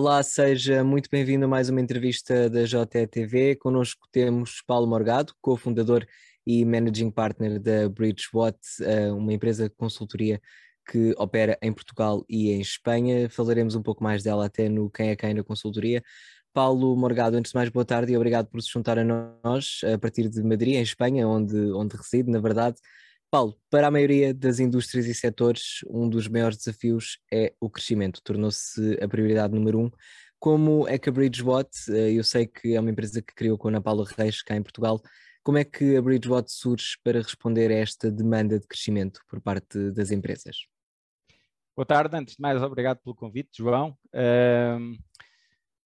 Olá, seja muito bem-vindo a mais uma entrevista da JTV. Connosco temos Paulo Morgado, cofundador e managing partner da Bridgewatt, eh, uma empresa de consultoria que opera em Portugal e em Espanha. Falaremos um pouco mais dela até no Quem é Quem na consultoria. Paulo Morgado, antes de mais, boa tarde e obrigado por se juntar a nós a partir de Madrid, em Espanha, onde, onde reside, na verdade. Paulo, para a maioria das indústrias e setores, um dos maiores desafios é o crescimento, tornou-se a prioridade número um. Como é que a Bridgewatt, eh, eu sei que é uma empresa que criou com a Ana Paula Reis cá em Portugal, como é que a Bridgewatt surge para responder a esta demanda de crescimento por parte das empresas? Boa tarde, antes de mais, obrigado pelo convite, João. Uh,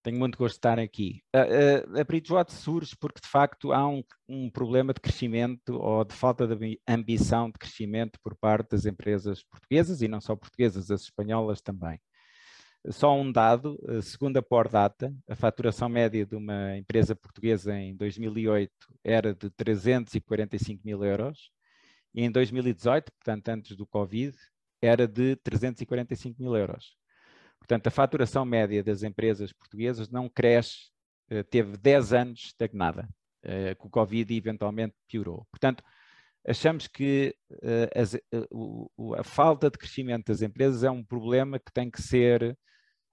tenho muito gosto de estar aqui. A, a, a surge porque, de facto, há um, um, problema de crescimento ou de falta de ambição de crescimento por parte das empresas portuguesas e não só portuguesas, as espanholas também. Só um dado, eh, segundo a Pordata, a faturação média de uma empresa portuguesa em 2008 era de 345 mil euros e em 2018, portanto antes do Covid, era de 345 mil euros. Portanto, a faturação média das empresas portuguesas não cresce, eh, teve 10 anos estagnada, eh, com o Covid eventualmente piorou. Portanto, achamos que eh, a falta de crescimento das empresas é um problema que tem que ser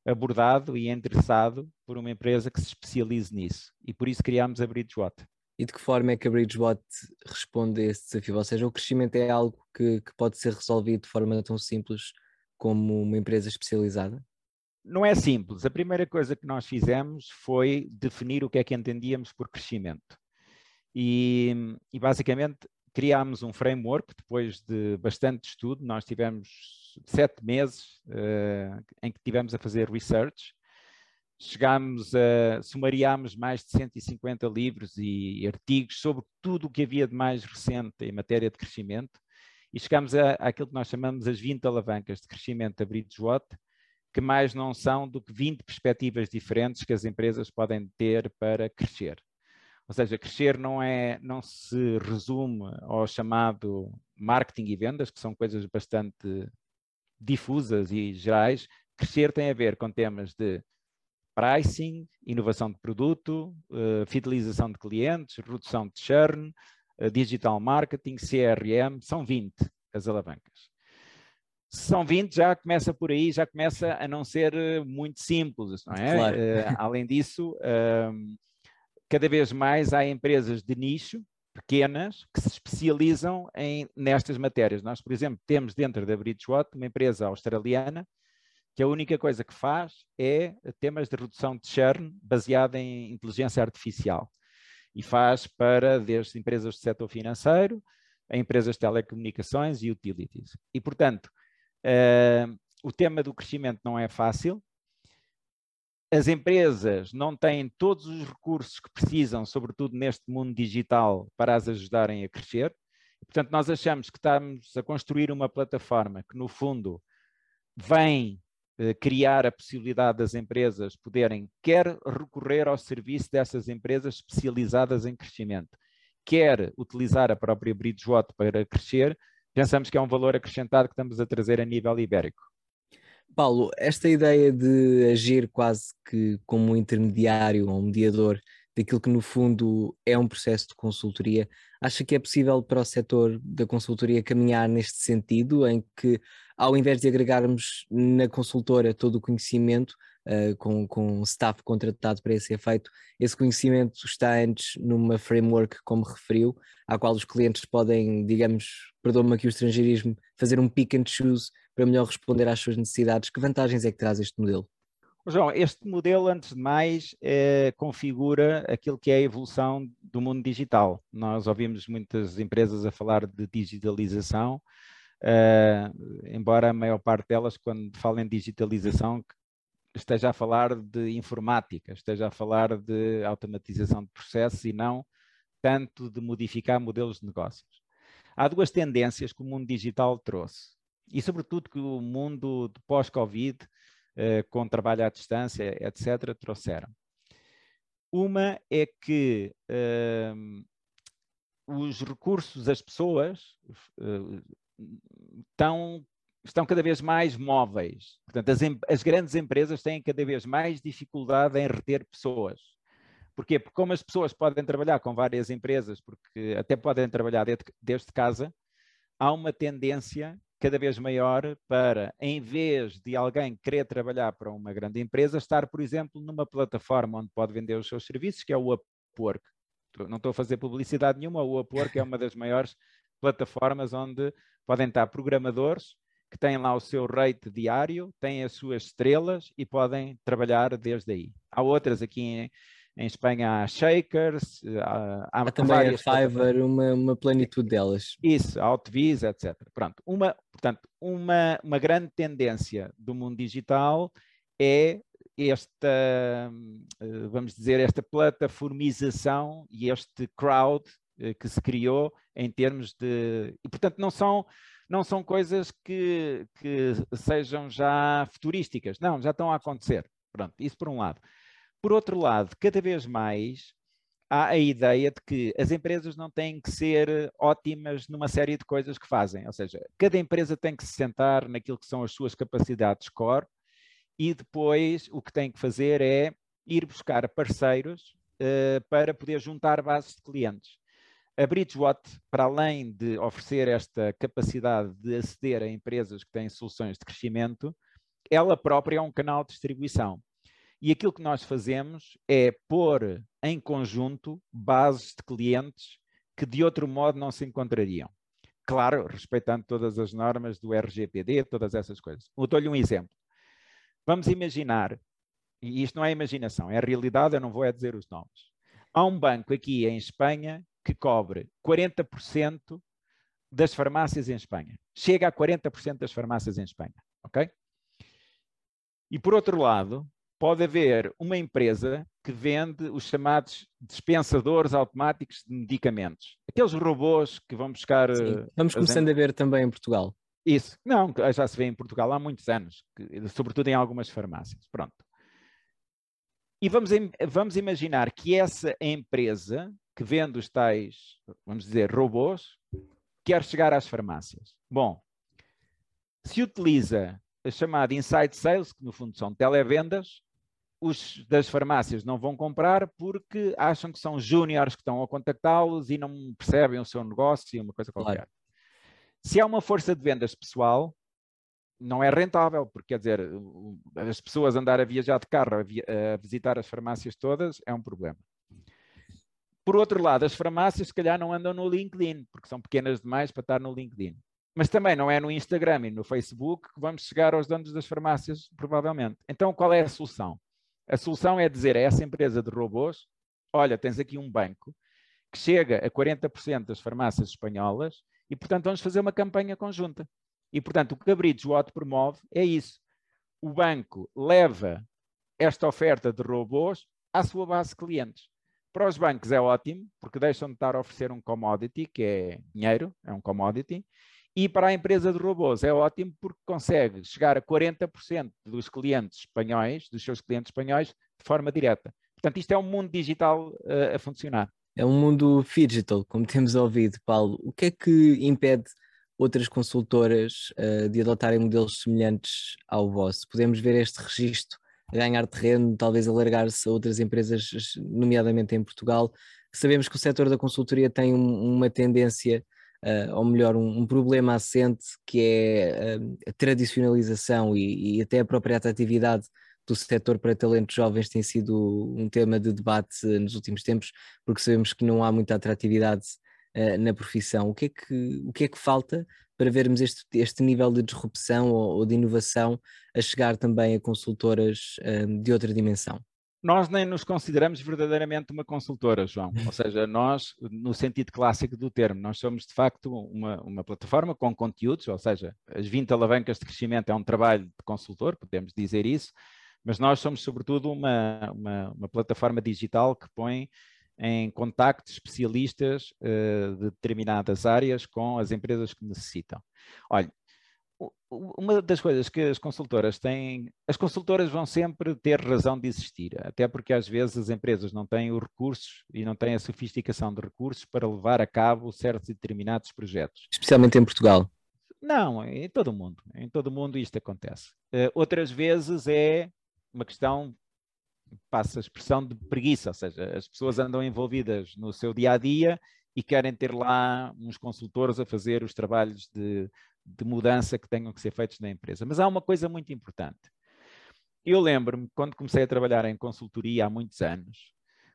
abordado e endereçado por uma empresa que se especialize nisso. E por isso criámos a Bridgewater. E de que forma é que a Bridgewater responde a esse desafio? Ou seja, o crescimento é algo que, que pode ser resolvido de forma tão simples como uma empresa especializada? Não é simples. A primeira coisa que nós fizemos foi definir o que é que entendíamos por crescimento. E, e basicamente criámos um framework depois de bastante estudo. Nós tivemos sete meses uh, em que tivemos a fazer research. Chegámos a, sumariámos mais de 150 livros e artigos sobre tudo o que havia de mais recente em matéria de crescimento e chegámos àquilo que nós chamamos as 20 alavancas de crescimento da Bridgewater, que mais não são do que 20 perspectivas diferentes que as empresas podem ter para crescer. Ou seja, crescer não, é, não se resume ao chamado marketing e vendas, que são coisas bastante difusas e gerais. Crescer tem a ver com temas de pricing, inovação de produto, uh, fidelização de clientes, redução de churn, uh, digital marketing, CRM, são 20 as alavancas são 20, já começa por aí, já começa a não ser eh, muito simples, não é? Claro. Uh, além disso, uh, cada vez mais há empresas de nicho, pequenas, que se especializam em, nestas matérias. Nós, por exemplo, temos dentro da Bridgewater uma empresa australiana que a única coisa que faz é temas de redução de churn baseada em inteligência artificial. E faz para desde empresas do setor financeiro a empresas de telecomunicações e utilities. E, portanto, Uh, o tema do crescimento não é fácil. As empresas não têm todos os recursos que precisam, sobretudo neste mundo digital, para as ajudarem a crescer. Portanto, nós achamos que estamos a construir uma plataforma que, no fundo, vem uh, criar a possibilidade das empresas poderem quer recorrer ao serviço dessas empresas especializadas em crescimento, quer utilizar a própria Bridgewater para crescer, pensamos que é um valor acrescentado que estamos a trazer a nível ibérico. Paulo, esta ideia de agir quase que como um intermediário ou um mediador daquilo que no fundo é um processo de consultoria, acha que é possível para o setor da consultoria caminhar neste sentido, em que ao invés de agregarmos na consultora todo o conhecimento, uh, com, com staff contratado para esse efeito, esse conhecimento está antes numa framework, como referiu, à qual os clientes podem, digamos, perdoa-me aqui o estrangeirismo, fazer um pick and choose para melhor responder às suas necessidades. Que vantagens é que traz este modelo? João, este modelo, antes de mais, é, configura aquilo que é a evolução do mundo digital. Nós ouvimos muitas empresas a falar de digitalização, uh, embora a maior parte delas, quando falam em digitalização, esteja a falar de informática, esteja a falar de automatização de processos e não tanto de modificar modelos de negócios. Há duas tendências que o mundo digital trouxe, e sobretudo que o mundo de pós-Covid, eh, com trabalho à distância, etc., trouxeram. Uma é que eh, os recursos, as pessoas, eh, estão estão cada vez mais móveis. Portanto, as, as, grandes empresas têm cada vez mais dificuldade em reter pessoas. Porquê? Porque como as pessoas podem trabalhar com várias empresas, porque até podem trabalhar desde, desde casa, há uma tendência cada vez maior para, em vez de alguém querer trabalhar para uma grande empresa, estar, por exemplo, numa plataforma onde pode vender os seus serviços, que é o Upwork. Não estou a fazer publicidade nenhuma, o Upwork é uma das maiores plataformas onde podem estar programadores que têm lá o seu rate diário, têm as suas estrelas e podem trabalhar desde aí. Há outras aqui em, em Espanha há Shakers, há, há, há também a Fiverr, uma, uma plenitude delas. Isso, Outviz, etc. Pronto, uma, portanto, uma, uma grande tendência do mundo digital é esta, eh, vamos dizer, esta plataformização e este crowd eh, que se criou em termos de... E, portanto, não são, não são coisas que, que sejam já futurísticas. Não, já estão a acontecer. Pronto, isso por um lado. Por outro lado, cada vez mais há a ideia de que as empresas não têm que ser ótimas numa série de coisas que fazem. Ou seja, cada empresa tem que se sentar naquilo que são as suas capacidades core e depois o que tem que fazer é ir buscar parceiros uh, para poder juntar bases de clientes. A Bridgewater, para além de oferecer esta capacidade de aceder a empresas que têm soluções de crescimento, ela própria é um canal de distribuição. E aquilo que nós fazemos é pôr em conjunto bases de clientes que de outro modo não se encontrariam. Claro, respeitando todas as normas do RGPD, todas essas coisas. Eu dou-lhe um exemplo. Vamos imaginar, e isto não é imaginação, é realidade, eu não vou é dizer os nomes. Há um banco aqui em Espanha que cobre 40% das farmácias em Espanha. Chega a 40% das farmácias em Espanha, ok? E por outro lado, pode haver uma empresa que vende os chamados dispensadores automáticos de medicamentos. Aqueles robôs que vão buscar. Sim, vamos começando a ver também em Portugal. Isso, não, já se vê em Portugal há muitos anos, sobretudo em algumas farmácias. Pronto. E vamos, vamos imaginar que essa empresa que vende os tais, vamos dizer, robôs, quer chegar às farmácias. Bom, se utiliza a chamada inside sales, que no fundo são televendas, os das farmácias não vão comprar porque acham que são júniores que estão a contactá-los e não percebem o seu negócio e uma coisa qualquer. Claro. Se há uma força de vendas pessoal, não é rentável, porque quer dizer, as pessoas andar a viajar de carro, a, a visitar as farmácias todas, é um problema. Por outro lado, as farmácias se calhar não andam no LinkedIn, porque são pequenas demais para estar no LinkedIn. Mas também não é no Instagram e no Facebook que vamos chegar aos donos das farmácias, provavelmente. Então, qual é a solução? A solução é dizer a essa empresa de robôs: olha, tens aqui um banco que chega a 40% das farmácias espanholas e, portanto, vamos fazer uma campanha conjunta. E, portanto, o que a Bridgewater promove é isso. O banco leva esta oferta de robôs à sua base de clientes. Para os bancos é ótimo, porque deixam de estar a oferecer um commodity, que é dinheiro, é um commodity, e para a empresa de robôs é ótimo porque consegue chegar a 40% dos clientes espanhóis, dos seus clientes espanhóis, de forma direta. Portanto, isto é um mundo digital uh, a funcionar. É um mundo digital, como temos ouvido, Paulo. O que é que impede outras consultoras uh, de adotarem modelos semelhantes ao vosso? Podemos ver este registro ganhar terreno, talvez alargar-se a outras empresas, nomeadamente em Portugal. Sabemos que o setor da consultoria tem um, uma tendência, uh, ou melhor, um, um, problema assente, que é uh, a tradicionalização e, e, até a própria atratividade do setor para talentos jovens tem sido um tema de debate nos últimos tempos, porque sabemos que não há muita atratividade uh, na profissão. O que, é que, o que é que falta para vermos este, este nível de disrupção ou, ou de inovação a chegar também a consultoras um, de outra dimensão? Nós nem nos consideramos verdadeiramente uma consultora, João. Ou seja, nós, no sentido clássico do termo, nós somos de facto uma, uma plataforma com conteúdos, ou seja, as 20 alavancas de crescimento é um trabalho de consultor, podemos dizer isso, mas nós somos sobretudo uma, uma, uma plataforma digital que põe em contactos especialistas uh, de determinadas áreas com as empresas que necessitam. Olha, uma das coisas que as consultoras têm, as consultoras vão sempre ter razão de existir, até porque às vezes as empresas não têm os recursos e não têm a sofisticação de recursos para levar a cabo certos e determinados projetos. Especialmente em Portugal. Não, em todo o mundo. Em todo o mundo isto acontece. Uh, outras vezes é uma questão, passa a expressão de preguiça, ou seja, as pessoas andam envolvidas no seu dia a dia e querem ter lá uns consultores a fazer os trabalhos de, de mudança que tenham que ser feitos na empresa. Mas há uma coisa muito importante. Eu lembro-me, quando comecei a trabalhar em consultoria há muitos anos,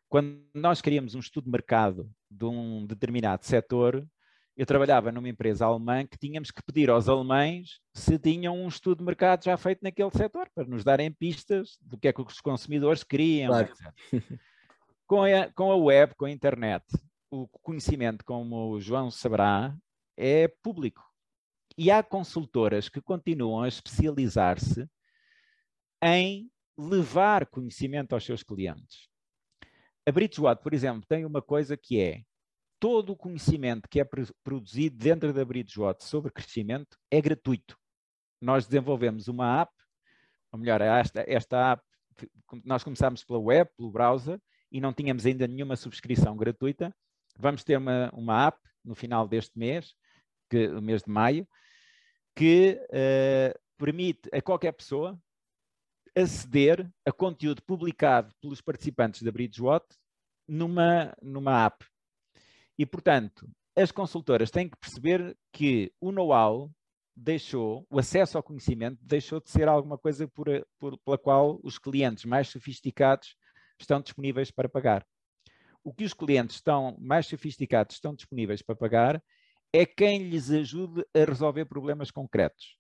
quando nós queríamos um estudo de mercado de um determinado setor, eu trabalhava numa empresa alemã que tínhamos que pedir aos alemães se tinham um estudo de mercado já feito naquele setor, para nos darem pistas do que é que os consumidores queriam, claro. etc. com, a, com a web, com a internet, o conhecimento, como o João saberá, é público. E há consultoras que continuam a especializar-se em levar conhecimento aos seus clientes. A Bridgewater, por exemplo, tem uma coisa que é todo o conhecimento que é produzido dentro da Bridgewater sobre crescimento é gratuito. Nós desenvolvemos uma app, ou melhor, esta, esta app, nós começámos pela web, pelo browser, e não tínhamos ainda nenhuma subscrição gratuita. Vamos ter uma, uma app no final deste mês, que, o mês de maio, que uh, permite a qualquer pessoa aceder a conteúdo publicado pelos participantes da Bridgewater numa, numa app. E, portanto, as consultoras têm que perceber que o know-how deixou, o acesso ao conhecimento deixou de ser alguma coisa por, por, pela qual os clientes mais sofisticados estão disponíveis para pagar. O que os clientes estão mais sofisticados estão disponíveis para pagar é quem lhes ajude a resolver problemas concretos.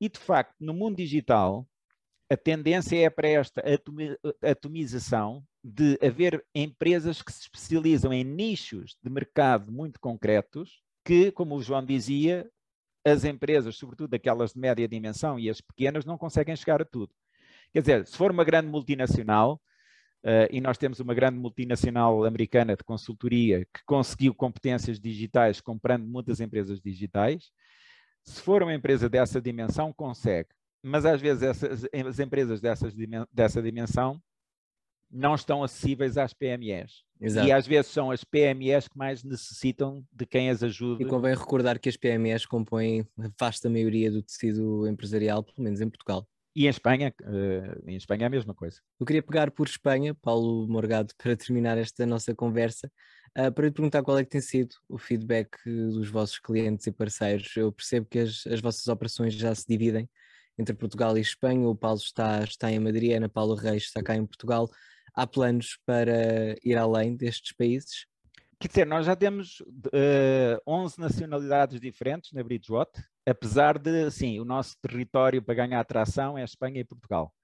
E, de facto, no mundo digital, a tendência é para esta atomização de haver empresas que se especializam em nichos de mercado muito concretos, que, como o João dizia, as empresas, sobretudo aquelas de média dimensão e as pequenas, não conseguem chegar a tudo. Quer dizer, se for uma grande multinacional, uh, e nós temos uma grande multinacional americana de consultoria que conseguiu competências digitais comprando muitas empresas digitais, se for uma empresa dessa dimensão, consegue mas às vezes essas, as empresas dessas, dessa dimensão não estão acessíveis às PMEs. Exato. E às vezes são as PMEs que mais necessitam de quem as ajude. E convém recordar que as PMEs compõem a vasta maioria do tecido empresarial, pelo menos em Portugal. E em Espanha, uh, em Espanha é a mesma coisa. Eu queria pegar por Espanha, Paulo Morgado, para terminar esta nossa conversa, uh, para lhe perguntar qual é que tem sido o feedback dos vossos clientes e parceiros. Eu percebo que as, as vossas operações já se dividem entre Portugal e Espanha. O Paulo está, está em Madrid, Ana Paula Reis está cá em Portugal. Há planos para ir além destes países? Quer dizer, nós já temos uh, eh, 11 nacionalidades diferentes na Bridgewater, apesar de, sim, o nosso território para ganhar atração é Espanha e Portugal.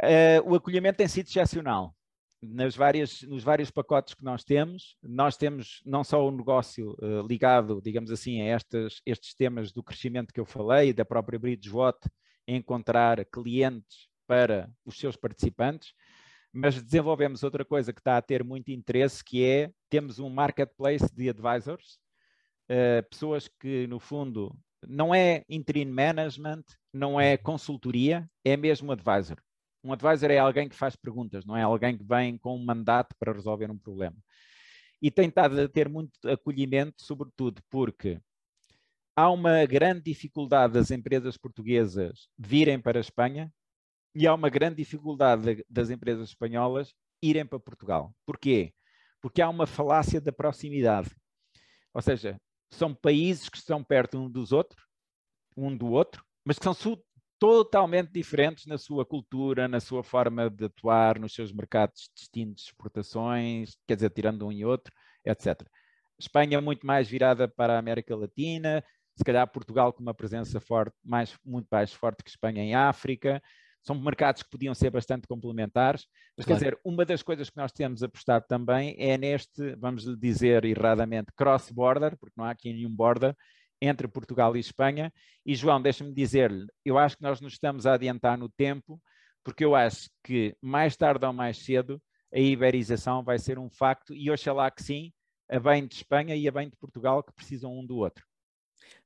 Uh, o acolhimento tem sido excepcional nas várias, nos vários pacotes que nós temos, nós temos não só o negócio uh, ligado, digamos assim, a estes, estes temas do crescimento que eu falei, da própria Bridgewater, encontrar clientes para os seus participantes, mas desenvolvemos outra coisa que está a ter muito interesse, que é, temos um marketplace de advisors, uh, pessoas que, no fundo, não é interim management, não é consultoria, é mesmo advisor. Um advisor é alguém que faz perguntas, não é alguém que vem com um mandato para resolver um problema. E tem estado a ter muito acolhimento, sobretudo porque há uma grande dificuldade das empresas portuguesas virem para a Espanha e há uma grande dificuldade das empresas espanholas irem para Portugal. Porquê? Porque há uma falácia da proximidade. Ou seja, são países que estão perto um dos outros, um do outro, mas que são totalmente diferentes na sua cultura, na sua forma de atuar, nos seus mercados distintos exportações, quer dizer, tirando um e outro, etc. Espanha é muito mais virada para a América Latina, se calhar Portugal com uma presença forte, mais, muito mais forte que Espanha em África. São mercados que podiam ser bastante complementares, mas claro. quer dizer, uma das coisas que nós temos apostado também é neste, vamos dizer erradamente, cross-border, porque não há aqui nenhum border, entre Portugal e Espanha. E João, deixa-me dizer-lhe, eu acho que nós nos estamos a adiantar no tempo, porque eu acho que mais tarde ou mais cedo a iberização vai ser um facto, e oxalá que sim, a bem de Espanha e a bem de Portugal, que precisam um do outro.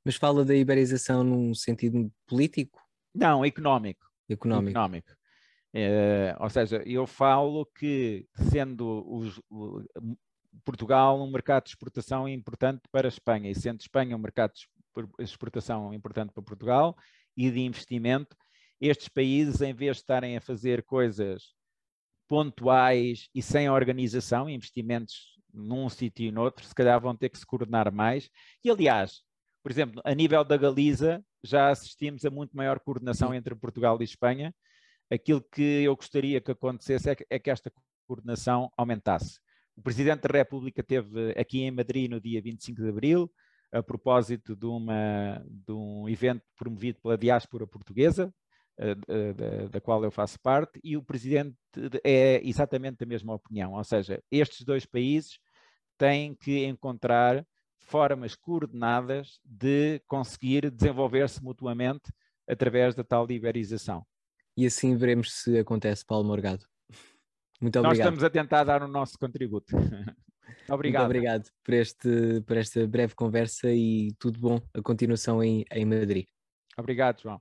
Mas fala da iberização num sentido político? Não, económico. Económico. económico. É, ou seja, eu falo que, sendo os, Portugal um mercado de exportação importante para a Espanha, e sendo Espanha um mercado exportação importante para Portugal e de investimento. Estes países, em vez de estarem a fazer coisas pontuais e sem organização, investimentos num sítio e noutro, se calhar vão ter que se coordenar mais. E, aliás, por exemplo, a nível da Galiza, já assistimos a muito maior coordenação entre Portugal e Espanha. Aquilo que eu gostaria que acontecesse é que, é que esta coordenação aumentasse. O Presidente da República teve aqui em Madrid no dia 25 de abril, a propósito de, uma, de um evento promovido pela diáspora portuguesa, eh, da, da, qual eu faço parte, e o Presidente é exatamente da mesma opinião, ou seja, estes dois países têm que encontrar formas coordenadas de conseguir desenvolver-se mutuamente através da tal iberização. E assim veremos se acontece, Paulo Morgado. Muito obrigado. Nós estamos a tentar dar o nosso contributo. obrigado. Muito obrigado por, este, por esta breve conversa e tudo bom, a continuação em, em Madrid. Obrigado, João.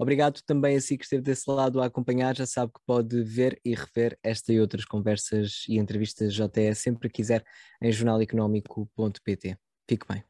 Obrigado também a si que esteve desse lado a acompanhar. Já sabe que pode ver e rever esta e outras conversas e entrevistas JTS sempre que quiser em jornaleconómico.pt. Fique bem.